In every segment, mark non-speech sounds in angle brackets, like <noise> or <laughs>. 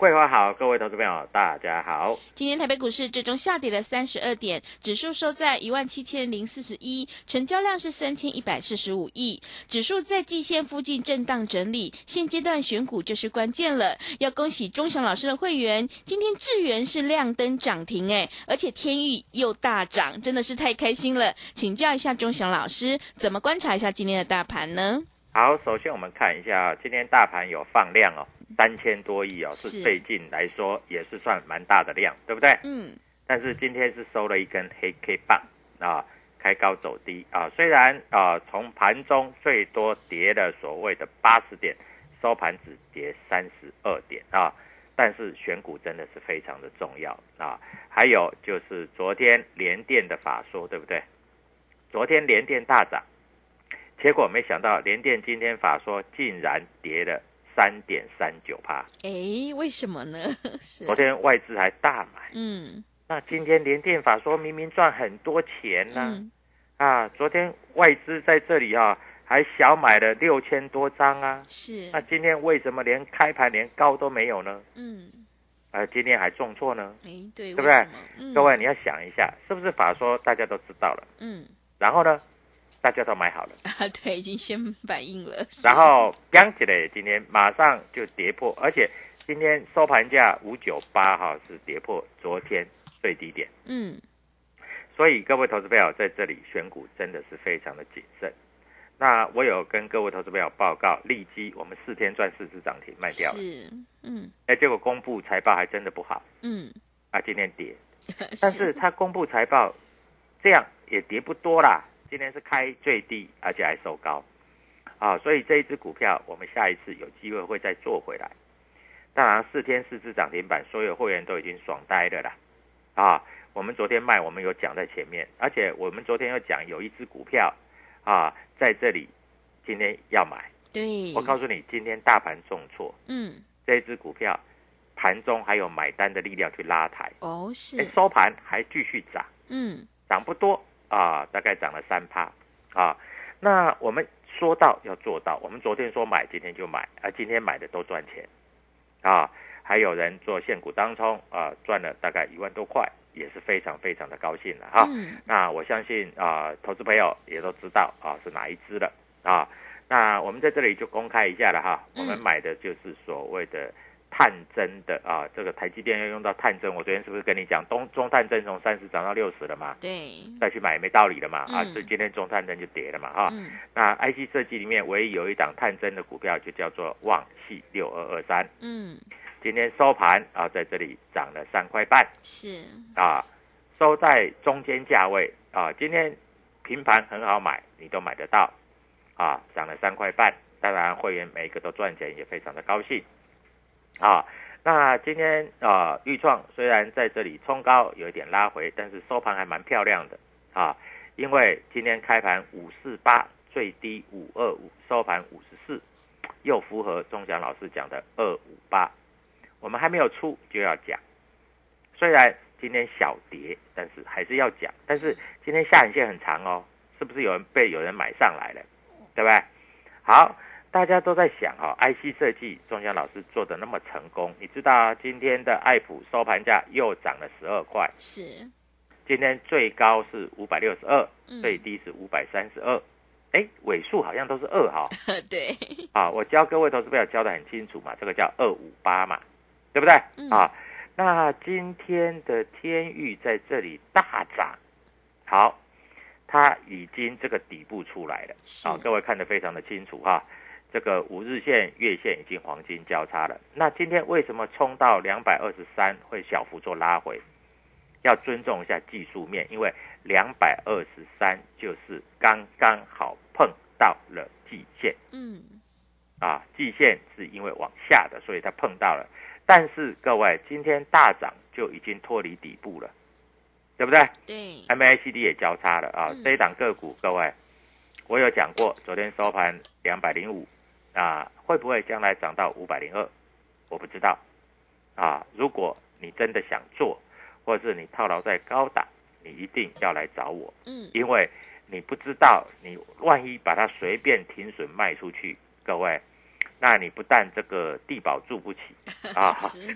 桂花好，各位投资朋友大家好。今天台北股市最终下跌了三十二点，指数收在一万七千零四十一，成交量是三千一百四十五亿，指数在季线附近震荡整理。现阶段选股就是关键了，要恭喜钟祥老师的会员，今天智源是亮灯涨停哎，而且天域又大涨，真的是太开心了。请教一下钟祥老师，怎么观察一下今天的大盘呢？好，首先我们看一下今天大盘有放量哦，三千多亿哦，是是最近来说也是算蛮大的量，对不对？嗯，但是今天是收了一根黑 K 棒啊，开高走低啊。虽然啊，从盘中最多跌了所谓的八十点，收盘只跌三十二点啊，但是选股真的是非常的重要啊。还有就是昨天联电的法说，对不对？昨天联电大涨，结果没想到联电今天法说竟然跌了三点三九趴，哎，为什么呢？<laughs> 是。昨天外资还大买。嗯。那今天联电法说明明赚很多钱呢、嗯。啊，昨天外资在这里啊还小买了六千多张啊，是。那今天为什么连开盘连高都没有呢？嗯。呃，今天还重挫呢？哎对，对不对？各位你要想一下，是不是法说大家都知道了，嗯。然后呢，大家都买好了，<laughs> 啊对，已经先反应了，<laughs> 然后刚起来今天马上就跌破，而且今天收盘价五九八哈是跌破昨天最低点。嗯。所以各位投资朋友在这里选股真的是非常的谨慎。那我有跟各位投资朋友报告，利基我们四天赚四只涨停卖掉了，是嗯。哎，结果公布财报还真的不好。嗯，啊，今天跌，<laughs> 但是他公布财报这样也跌不多啦，今天是开最低，而且还收高，啊，所以这一只股票我们下一次有机会会再做回来。当然四天四只涨停板，所有会员都已经爽呆了啦，啊，我们昨天卖，我们有讲在前面，而且我们昨天有讲有一只股票啊在这里，今天要买。对，我告诉你，今天大盘重挫，嗯。这一只股票盘中还有买单的力量去拉抬，哦是。诶收盘还继续涨，嗯。涨不多啊，大概涨了三趴啊。那我们说到要做到，我们昨天说买，今天就买，啊，今天买的都赚钱啊。还有人做现股当冲啊，赚了大概一万多块，也是非常非常的高兴了哈。嗯那我相信啊，投资朋友也都知道啊是哪一支了啊。那我们在这里就公开一下了哈，嗯我们买的就是所谓的探针的啊，这个台积电要用到探针，我昨天是不是跟你讲中中探针从三十涨到六十了嘛？对。再去买也没道理了嘛啊，嗯所以今天中探针就跌了嘛哈。嗯。那 IC 设计里面唯一有一档探针的股票就叫做旺系六二二三，嗯。今天收盘啊在这里涨了三块半。是。啊，收在中间价位啊，今天平盘很好买，你都买得到啊，涨了三块半，当然会员每一个都赚钱，也非常的高兴啊。那今天啊，豫创虽然在这里冲高有一点拉回，但是收盘还蛮漂亮的啊。因为今天开盘五四八，最低五二五，收盘五十四，又符合钟祥老师讲的二五八。我们还没有出就要讲，虽然今天小跌，但是还是要讲。但是今天下影线很长哦，是不是有人被有人买上来了？对不对？好。大家都在想哈，IC 设计，钟祥老师做的那么成功，你知道今天的爱普收盘价又涨了十二块，是，今天最高是五百六十二，最低是五百三十二，哎，尾数好像都是二哈，<laughs> 对，啊，我教各位投资朋友教的很清楚嘛，这个叫二五八嘛，对不对？啊，那今天的天域在这里大涨，好，它已经这个底部出来了，啊，各位看得非常的清楚哈。这个五日线、月线已经黄金交叉了。那今天为什么冲到两百二十三会小幅做拉回？要尊重一下技术面，因为两百二十三就是刚刚好碰到了季线。嗯，啊，季线是因为往下的，所以它碰到了。但是各位，今天大涨就已经脱离底部了，对不对？对，MACD 也交叉了啊。这一档个股，各位，我有讲过，昨天收盘两百零五。啊，会不会将来涨到五百零二？我不知道。啊，如果你真的想做，或者是你套牢在高档，你一定要来找我。嗯，因为你不知道，你万一把它随便停损卖出去，各位，那你不但这个地保住不起 <laughs> 啊，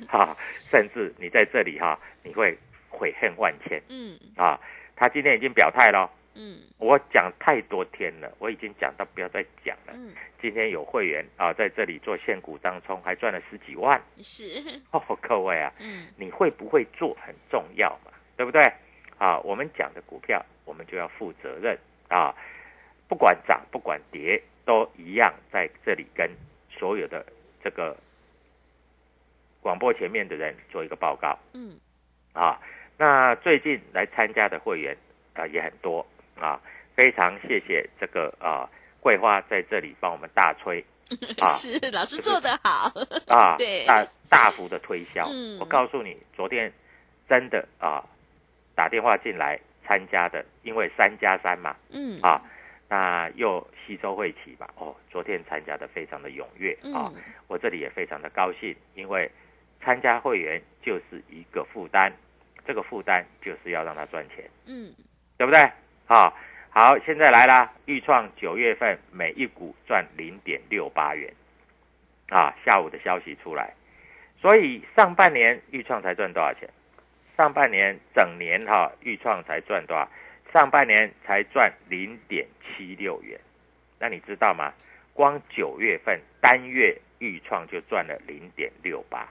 哈，甚至你在这里哈，你会悔恨万千。嗯，啊，他今天已经表态了。嗯，我讲太多天了，我已经讲到不要再讲了。嗯，今天有会员啊，在这里做现股当中还赚了十几万。是 <laughs> 哦，各位啊，嗯，你会不会做很重要嘛，对不对？啊，我们讲的股票，我们就要负责任啊，不管涨不管跌，都一样在这里跟所有的这个广播前面的人做一个报告。嗯，啊，那最近来参加的会员啊也很多。啊，非常谢谢这个啊，桂花在这里帮我们大吹，<laughs> 啊，是老师做的好啊，<laughs> 对，大大幅的推销。我告诉你，昨天真的啊，打电话进来参加的，因为三加三嘛，嗯，啊，那又吸收会起吧，哦，昨天参加的非常的踊跃啊，我这里也非常的高兴，因为参加会员就是一个负担，这个负担就是要让他赚钱，嗯，对不对？好，好，现在来啦！预创九月份每一股赚零点六八元，啊，下午的消息出来，所以上半年预创才赚多少钱？上半年整年哈，预创才赚多少？上半年才赚零点七六元，那你知道吗？光九月份单月预创就赚了零点六八，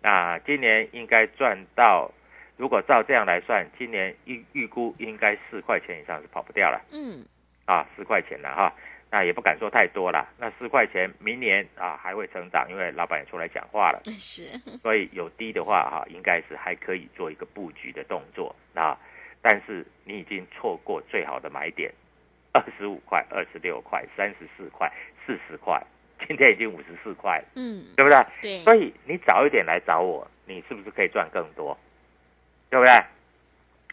那今年应该赚到。如果照这样来算，今年预预估应该四块钱以上是跑不掉了。嗯，啊，四块钱了哈，那也不敢说太多了。那四块钱明年啊还会成长，因为老板也出来讲话了。<laughs> 是，所以有低的话哈，应该是还可以做一个布局的动作啊。但是你已经错过最好的买点，二十五块、二十六块、三十四块、四十块，今天已经五十四块了。嗯，对不对？对。所以你早一点来找我，你是不是可以赚更多？对不对？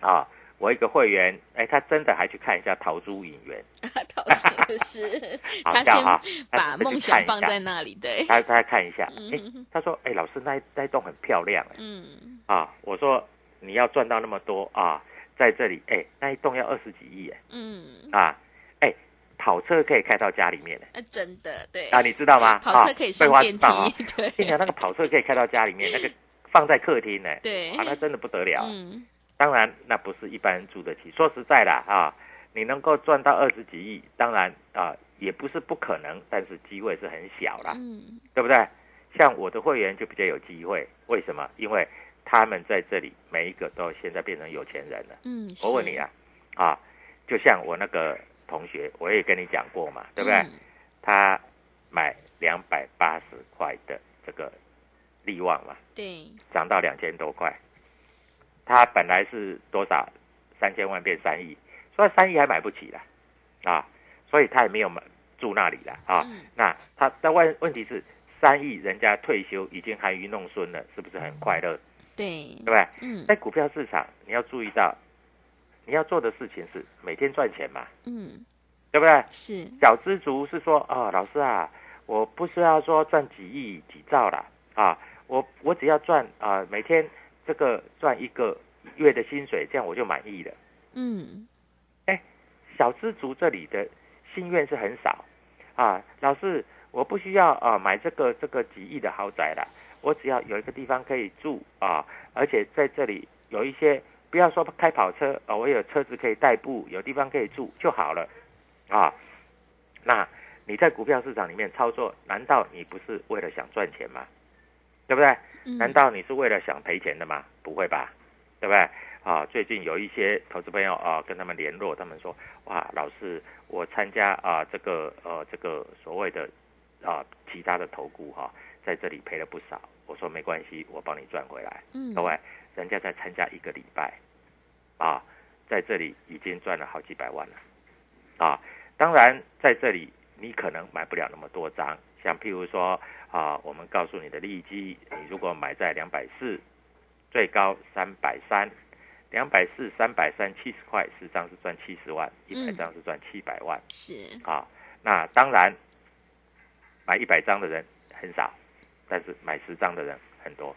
啊，我一个会员，哎，他真的还去看一下桃珠影园。<laughs> 桃珠是，<laughs> 他先把梦想放在那里，对。他他看一下，哎，他说，哎，老师那那栋很漂亮，哎，嗯，啊，我说你要赚到那么多啊，在这里，哎，那一栋要二十几亿，哎，嗯，啊，哎，跑车可以开到家里面，哎，真的，对。啊，你知道吗？跑车可以上电梯，对。你讲那个跑车可以开到家里面，那个。放在客厅呢，对，啊，那真的不得了。嗯，当然那不是一般人住得起。说实在的啊，你能够赚到二十几亿，当然啊也不是不可能，但是机会是很小啦，嗯，对不对？像我的会员就比较有机会，为什么？因为他们在这里每一个都现在变成有钱人了。嗯，我问你啊，啊，就像我那个同学，我也跟你讲过嘛，对不对？他买两百八十块的这个。利旺嘛，对，涨到两千多块，他本来是多少？三千万变三亿，所以三亿还买不起了，啊，所以他也没有买住那里了啊。那他的问问题是三亿人家退休已经含饴弄孙了，是不是很快乐？对。对，不对？嗯。在股票市场，你要注意到，你要做的事情是每天赚钱嘛，嗯，对不对？是，小知足是说，哦，老师啊，我不是要说赚几亿几兆了，啊，我我只要赚啊、每天这个赚一个月的薪水，这样我就满意了。嗯哎小知足这里的心愿是很少啊，老师，我不需要啊买这个这个几亿的豪宅了，我只要有一个地方可以住啊，而且在这里有一些，不要说开跑车啊，我有车子可以代步，有地方可以住就好了啊。那你在股票市场里面操作，难道你不是为了想赚钱吗？对不对？嗯，难道你是为了想赔钱的吗？不会吧，对不对？啊，最近有一些投资朋友啊，跟他们联络，他们说，哇，老师，我参加啊这个呃这个所谓的啊其他的投顾哈、在这里赔了不少。我说没关系，我帮你赚回来。嗯各位，人家在参加一个礼拜，啊，在这里已经赚了好几百万了，啊，当然在这里你可能买不了那么多张，像譬如说啊，我们告诉你的利基，你如果买在两百四，最高三百三，两百四三百三七十块，十张是赚七十万，一百嗯张是赚七百万。是，啊，那当然，买一百张的人很少，但是买十张的人很多，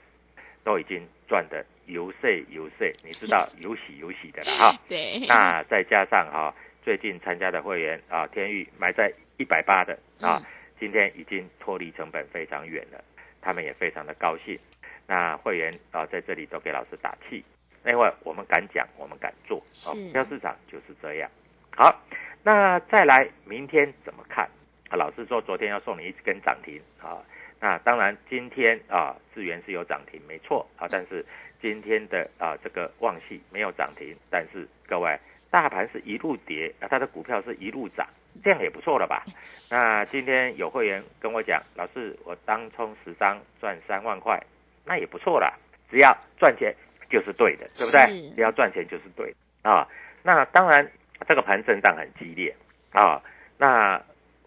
都已经赚的油碎油碎，你知道 <laughs> 有喜有喜的了哈。对，那再加上哈、最近参加的会员啊，天域买在一百八的啊，今天已经脱离成本非常远了，他们也非常的高兴。那会员啊，在这里都给老师打气，另外我们敢讲，我们敢做，股票市场就是这样。好，那再来明天怎么看？啊，老师说昨天要送你一根涨停啊，那当然今天啊，智源是有涨停，没错啊，但是今天的啊这个旺系没有涨停，但是各位大盘是一路跌，啊，它的股票是一路涨，这样也不错了吧？那今天有会员跟我讲，老师我当冲十张赚三万块，那也不错啦，只要赚钱就是对的，对不对？只要赚钱就是对的啊。那当然，这个盘震荡很激烈啊，那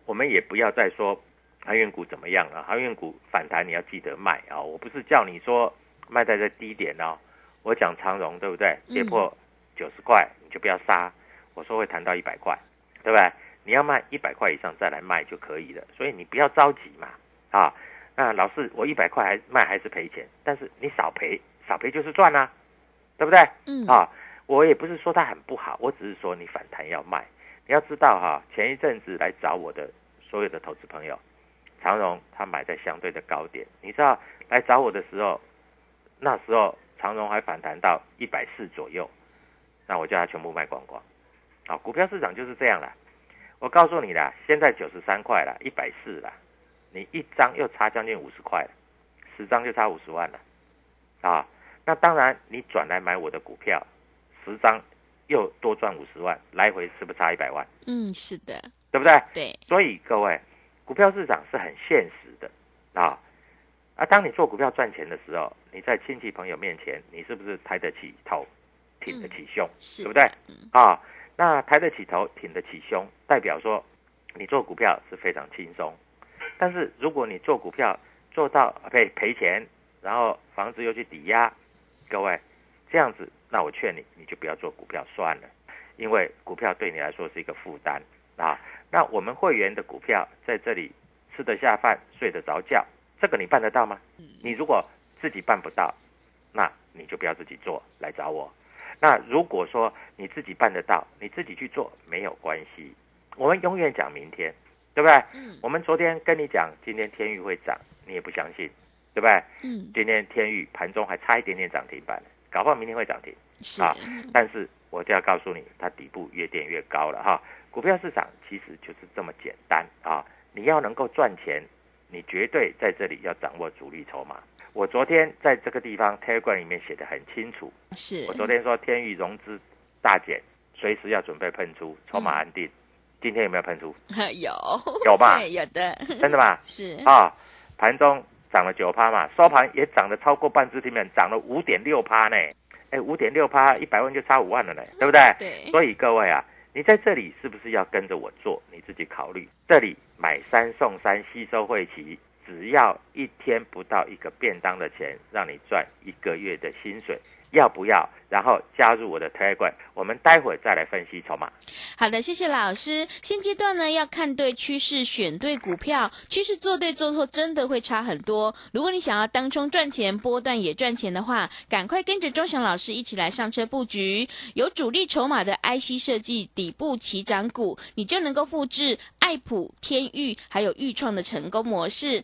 我们也不要再说航运股怎么样了，航运股反弹你要记得卖啊！我不是叫你说卖在这低点哦，我讲长荣对不对？嗯跌破九十块你就不要杀，我说会谈到一百块，对不对？你要卖一百块以上再来卖就可以了，所以你不要着急嘛啊！那老师我一百块还卖还是赔钱，但是你少赔少赔就是赚啊，对不对？嗯，啊，我也不是说它很不好，我只是说你反弹要卖。你要知道哈，前一阵子来找我的所有的投资朋友，长荣他买在相对的高点，你知道来找我的时候，那时候长荣还反弹到一百四左右，那我叫他全部卖光光。啊，股票市场就是这样啦。我告诉你啦，现在九十三块了，一百四了，你一张又差将近五十块了，十张就差五十万了，啊，那当然你转来买我的股票，十张又多赚五十万，来回是不是差一百万？嗯，是的，对不对？对，所以各位，股票市场是很现实的啊。啊，当你做股票赚钱的时候，你在亲戚朋友面前，你是不是抬得起头，挺得起胸，是对不对嗯？啊，那抬得起头，挺得起胸，代表说你做股票是非常轻松。但是如果你做股票做到赔赔钱，然后房子又去抵押，各位这样子，那我劝你，你就不要做股票算了，因为股票对你来说是一个负担啊。那我们会员的股票在这里吃得下饭、睡得着觉，这个你办得到吗？你如果自己办不到，那你就不要自己做，来找我。那如果说你自己办得到，你自己去做没有关系。我们永远讲明天，对不对？嗯我们昨天跟你讲今天天域会涨，你也不相信，对不对？嗯，今天天域盘中还差一点点涨停板，搞不好明天会涨停。是，啊但是我就要告诉你，它底部越垫越高了哈。股票市场其实就是这么简单啊！你要能够赚钱，你绝对在这里要掌握主力筹码。我昨天在这个地方 Telegram 里面写的很清楚，是，我昨天说天域融资大减，随时要准备喷出，筹码安定。今天有没有喷出？<laughs> 有有吧 <laughs> 有的，真的吗？<laughs> 是，啊，盘中涨了九趴嘛，收盘也涨了超过半只停板，涨了五点六趴呢。哎，五点六趴，一百万就差五万了呢，对不对？对，所以各位啊，你在这里是不是要跟着我做？你自己考虑。这里买三送三，吸收会期，只要一天不到一个便当的钱，让你赚一个月的薪水，要不要？然后加入我的推官我们待会再来分析筹码。好的，谢谢老师。现阶段呢，要看对趋势，选对股票，趋势做对做错，真的会差很多。如果你想要当冲赚钱，波段也赚钱的话，赶快跟着钟祥老师一起来上车布局，有主力筹码的 IC 设计底部起涨股，你就能够复制爱普、天域还有豫创的成功模式。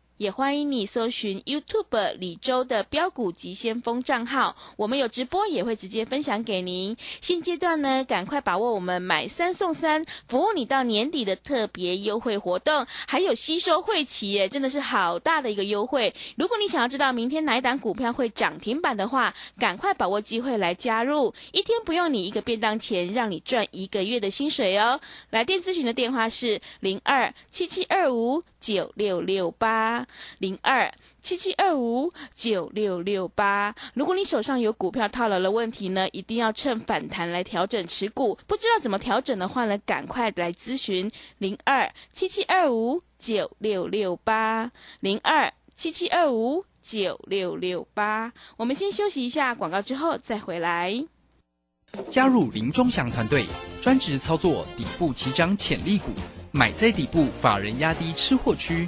也欢迎你搜寻 YouTube 李周的标股急先锋账号，我们有直播也会直接分享给您。现阶段呢，赶快把握我们买三送三，服务你到年底的特别优惠活动，还有吸收会期耶，真的是好大的一个优惠。如果你想要知道明天哪一档股票会涨停板的话，赶快把握机会来加入，一天不用你一个便当钱，让你赚一个月的薪水哦。来电咨询的电话是零二七七二五九六六八。零二七七二五九六六八。如果你手上有股票套牢的问题呢，一定要趁反弹来调整持股。不知道怎么调整的话呢，赶快来咨询零二七七二五九六六八零二七七二五九六六八。我们先休息一下广告，之后再回来。加入林中祥团队，专职操作底部起涨潜力股。买在底部，法人压低吃货区，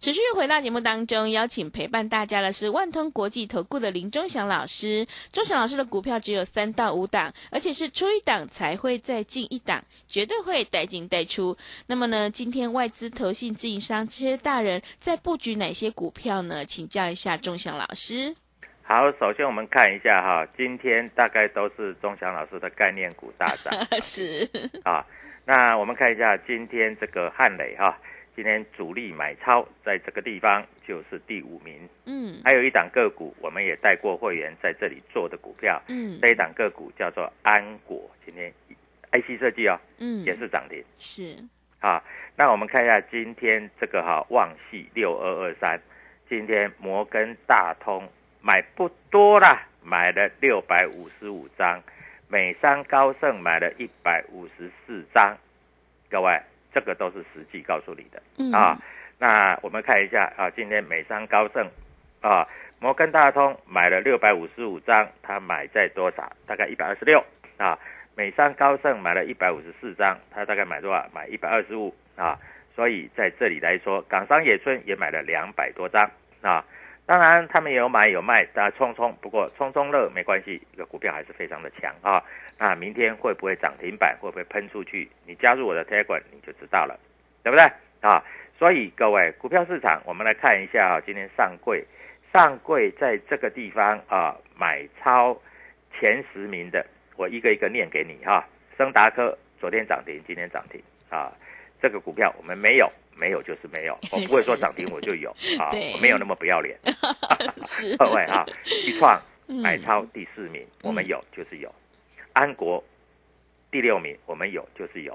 持续回到节目当中，邀请陪伴大家的是万通国际投顾的林忠祥老师。忠祥老师的股票只有三到五档，而且是出一档才会再进一档，绝对会带进带出。那么呢，今天外资、投信、自营商这些大人在布局哪些股票呢？请教一下忠祥老师。好，首先我们看一下哈，今天大概都是忠祥老师的概念股大涨。<laughs> 是啊，那我们看一下今天这个汉磊哈。今天主力买超在这个地方就是第五名，嗯，还有一档个股我们也带过会员在这里做的股票，嗯，这一档个股叫做安果，今天 IC 设计哦，嗯，也是涨停，是。啊，那我们看一下今天这个哈旺系六二二三，今天摩根大通买不多啦，买了六百五十五张，美商高盛买了一百五十四张，各位。这个都是实际告诉你的啊。那我们看一下啊，今天美商高盛啊，摩根大通买了六百五十五张，他买在多少？大概一百二十六啊。美商高盛买了一百五十四张，他大概买多少？买一百二十五啊。所以在这里来说，港商野村也买了两百多张啊。当然他们也有买有卖，大家冲冲。不过冲冲乐没关系，一个股票还是非常的强啊。那明天会不会涨停板？会不会喷出去？你加入我的 Telegram 你就知道了，对不对啊？所以各位，股票市场我们来看一下啊，今天上柜，上柜在这个地方啊，买超前十名的，我一个一个念给你哈。升达科昨天涨停，今天涨停啊，这个股票我们没有，没有就是没有，我 <laughs> 不会说涨停我就有 <laughs> 啊，我没有那么不要脸。<laughs> 是各位啊，一创买超第四名，我们有就是有。安国第六名，我们有就是有；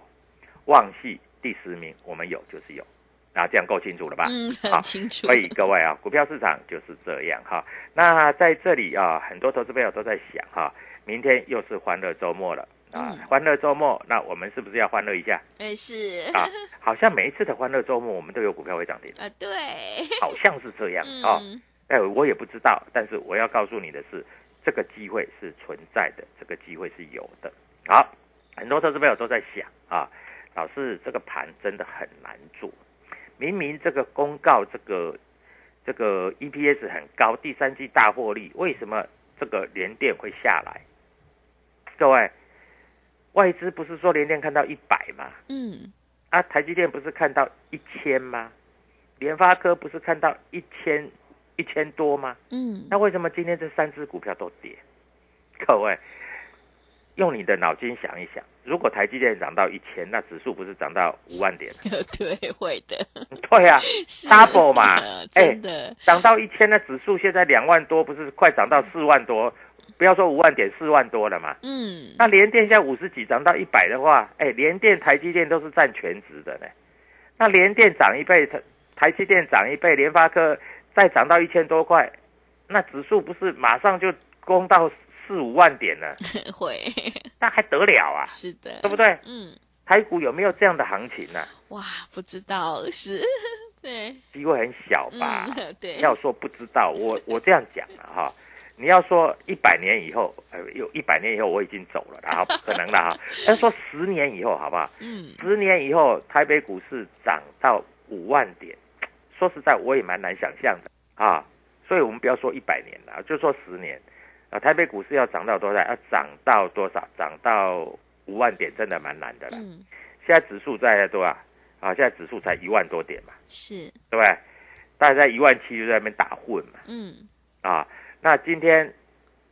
旺系第十名，我们有就是有。那这样够清楚了吧？嗯，很清楚。所以各位啊，股票市场就是这样哈。那在这里啊，很多投资朋友都在想哈，明天又是欢乐周末了啊！欢乐周末，那我们是不是要欢乐一下？哎，是啊，好像每一次的欢乐周末，我们都有股票会涨停啊。对，好像是这样啊。哎，我也不知道，但是我要告诉你的是。这个机会是存在的，这个机会是有的。好，很多投资朋友都在想啊，老师这个盘真的很难做。明明这个公告，这个这个 EPS 很高，第三季大获利，为什么这个连电会下来？各位，外资不是说联电看到一百吗？嗯。啊，台积电不是看到一千吗？联发科不是看到一千？一千多吗？嗯，那为什么今天这三只股票都跌？各位，用你的脑筋想一想，如果台积电涨到一千，那指数不是涨到五万点？<laughs> 对，会的，对啊，double 嘛，<laughs> 哎涨到一千，那指数现在两万多，不是快涨到四万多？不要说五万点，四万多了嘛。嗯，那联电现在五十几涨到一百的话，哎，联电、台积电都是占全值的呢。那联电涨一倍，台台积电涨一倍，联发科再涨到一千多块，那指数不是马上就攻到四五万点呢？<laughs> 会，<laughs> 那还得了啊？是的，对不对？嗯，台股有没有这样的行情呢、哇，不知道是，<laughs> 对，机会很小吧？嗯，对，要说不知道，我我这样讲了哈。你要说一百年以后，呃，有一百年以后我已经走了，然后不可能了哈。要说十年以后好不好？嗯，十年以后台北股市涨到五万点，说实在我也蛮难想象的啊。所以我们不要说一百年了，就说十年啊，台北股市要涨到多少？要涨到多少？涨到五万点，真的蛮难的了。嗯，现在指数在多少？啊，现在指数才一万多点嘛，是，对不对？大概在一万七就在那边打混嘛。嗯，啊，那今天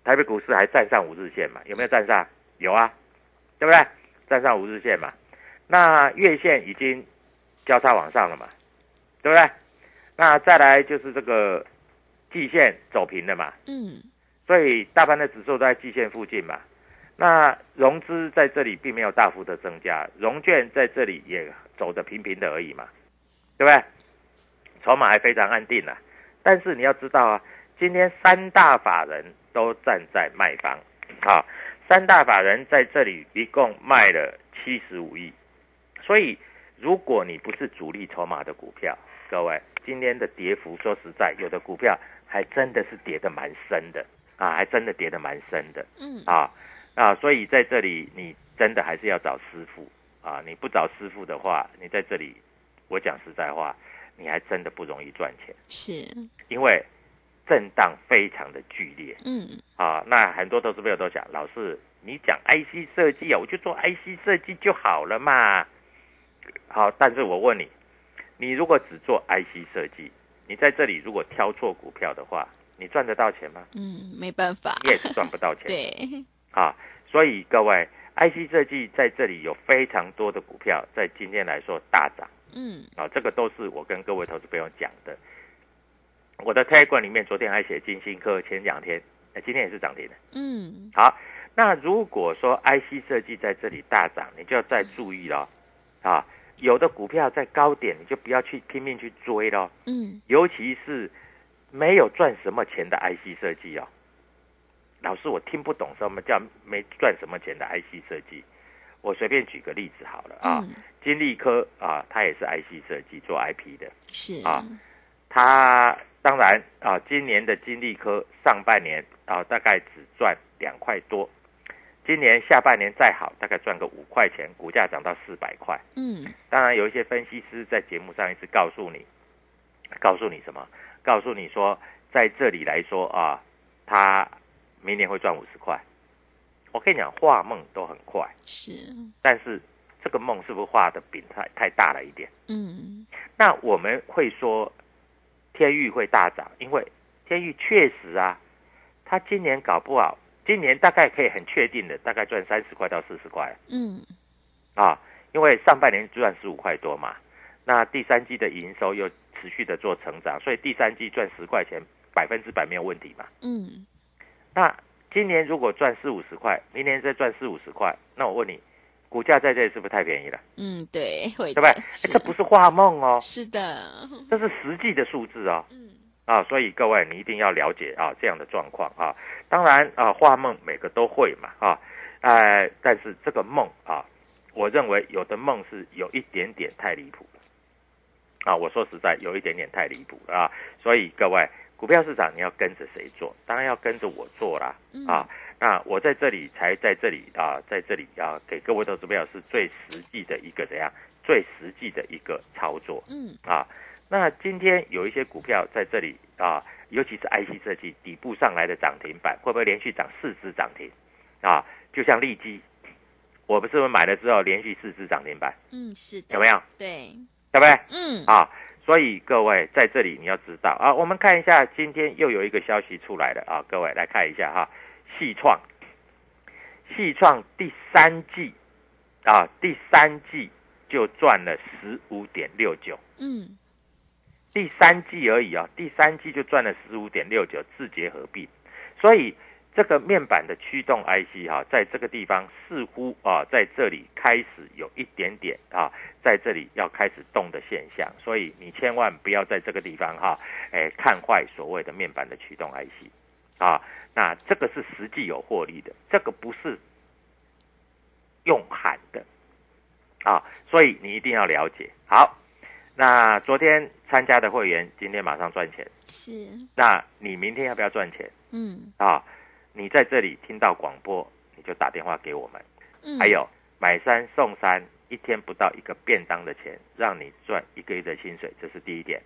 台北股市还站上五日线嘛？有没有站上？有啊，对不对？站上五日线嘛。那月线已经交叉往上了嘛，对不对？那再来就是这个季线走平了嘛，嗯，所以大盘的指数都在季线附近嘛。那融资在这里并没有大幅的增加，融券在这里也走得平平的而已嘛，对不对？筹码还非常安定啊。但是你要知道啊，今天三大法人都站在卖方，啊，三大法人在这里一共卖了七十五亿，所以如果你不是主力筹码的股票，各位今天的跌幅，说实在，有的股票还真的是跌得蛮深的啊，还真的跌得蛮深的，嗯，啊啊，所以在这里你真的还是要找师傅啊，你不找师傅的话，你在这里，我讲实在话，你还真的不容易赚钱，是，因为震荡非常的剧烈嗯，啊。那很多投资朋友都讲，老师你讲 IC 设计啊，我就做 IC 设计就好了嘛。好，但是我问你，你如果只做 IC 设计，你在这里如果挑错股票的话，你赚得到钱吗？嗯，没办法，你也是赚不到钱。对，啊，所以各位，IC 设计在这里有非常多的股票在今天来说大涨。嗯，啊，这个都是我跟各位投资朋友讲的。我的 Telegram 里面昨天还写金星科，前两天，哎，今天也是涨停的。嗯，好，那如果说 IC 设计在这里大涨，你就要再注意了啊，有的股票在高点，你就不要去拼命去追咯，嗯，尤其是没有赚什么钱的 IC 设计哦。老师，我听不懂什么叫没赚什么钱的 IC 设计。我随便举个例子好了啊，嗯金利科啊，它也是 IC 设计做 IP 的，是，啊它当然啊，今年的金利科上半年啊大概只赚两块多，今年下半年再好，大概赚个五块钱，股价涨到四百块。嗯，当然有一些分析师在节目上一直告诉你，告诉你什么？告诉你说，在这里来说啊，他明年会赚五十块。我跟你讲，画梦都很快，是，但是这个梦是不是画的饼太太大了一点？嗯，那我们会说天域会大涨，因为天域确实啊，他今年搞不好，今年大概可以很确定的，大概赚三十块到四十块。嗯，啊，因为上半年赚十五块多嘛，那第三季的营收又持续的做成长，所以第三季赚十块钱，百分之百没有问题嘛。嗯，那今年如果赚四五十块，明年再赚四五十块，那我问你，股价在这里是不是太便宜了？嗯，对，对不对？这不是画梦哦，是的，这是实际的数字哦。嗯，啊，所以各位你一定要了解啊这样的状况啊。当然啊，画梦每个都会嘛啊，呃，但是这个梦啊，我认为有的梦是有一点点太离谱了啊。我说实在，有一点点太离谱了啊。所以各位，股票市场你要跟着谁做？当然要跟着我做啦嗯啊。那我在这里才在这里啊，在这里啊，给各位投资朋友是最实际的一个怎样？最实际的一个操作。嗯，啊。那今天有一些股票在这里啊，尤其是 IC 设计底部上来的涨停板，会不会连续涨四只涨停？啊，就像利基，我不是买了之后连续四只涨停板，嗯，是的，有没有？对，对不对？嗯，啊，所以各位在这里你要知道啊，我们看一下今天又有一个消息出来了啊，各位来看一下哈，细创，细创第三季啊，第三季就赚了十五点六九，嗯，第三季而已啊，第三季就赚了十五点六九，字节合并，所以这个面板的驱动 IC 哈、在这个地方似乎啊，在这里开始有一点点啊，在这里要开始动的现象，所以你千万不要在这个地方哈、哎，看坏所谓的面板的驱动 IC 啊，那这个是实际有获利的，这个不是用喊的。啊，所以你一定要了解。好，那昨天参加的会员今天马上赚钱，是，那你明天要不要赚钱？嗯。啊？你在这里听到广播，你就打电话给我们。嗯，还有买三送三，一天不到一个便当的钱，让你赚一个月的薪水，这是第一点。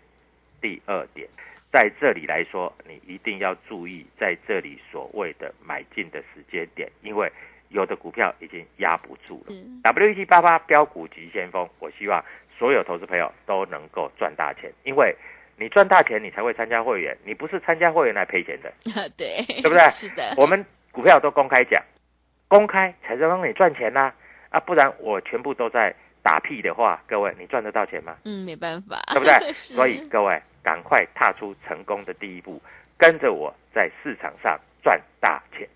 第二点，在这里来说，你一定要注意在这里所谓的买进的时间点，因为有的股票已经压不住了。是 W E 七八八标股急先锋，我希望所有投资朋友都能够赚大钱，因为你赚大钱，你才会参加会员，你不是参加会员来赔钱的。<laughs> 对，对不对 <laughs> 是的，我们股票都公开讲，公开才能让你赚钱呐、啊，不然我全部都在打屁的话，各位你赚得到钱吗？嗯，没办法，对不对？<laughs> 所以各位赶快踏出成功的第一步，跟着我在市场上赚大钱。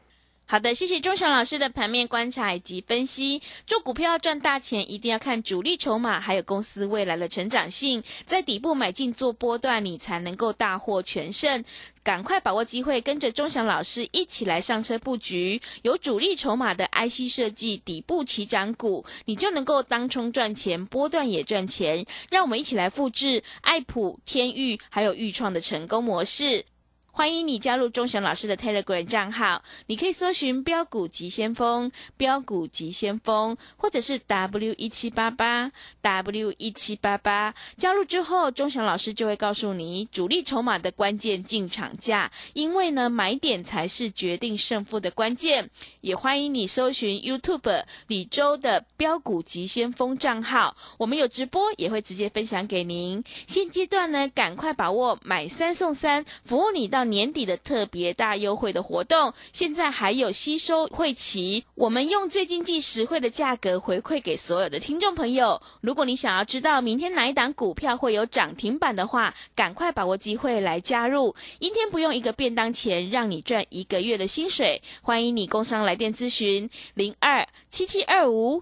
好的，谢谢钟祥老师的盘面观察以及分析。做股票赚大钱，一定要看主力筹码，还有公司未来的成长性，在底部买进做波段，你才能够大获全胜。赶快把握机会，跟着钟祥老师一起来上车布局有主力筹码的 IC 设计底部起涨股，你就能够当冲赚钱，波段也赚钱。让我们一起来复制爱普、天域还有豫创的成功模式。欢迎你加入钟祥老师的 Telegram 账号，你可以搜寻“标股急先锋”、“标股急先锋”，或者是 W 一七八八 W 一七八八。加入之后，钟祥老师就会告诉你主力筹码的关键进场价，因为呢，买点才是决定胜负的关键。也欢迎你搜寻 YouTube 李周的“标股急先锋”账号，我们有直播，也会直接分享给您。现阶段呢，赶快把握买三送三，服务你到年底的特别大优惠的活动。现在还有吸收会期，我们用最经济实惠的价格回馈给所有的听众朋友。如果你想要知道明天哪一档股票会有涨停板的话，赶快把握机会来加入，一天不用一个便当钱，让你赚一个月的薪水。欢迎你工商来电咨询零二七七二五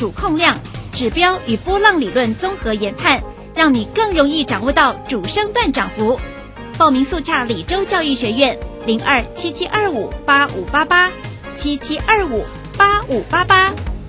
主控量、指标与波浪理论综合研判，让你更容易掌握到主升段涨幅。报名速洽李州教育学院零二七七二五八五八八七七二五八五八八。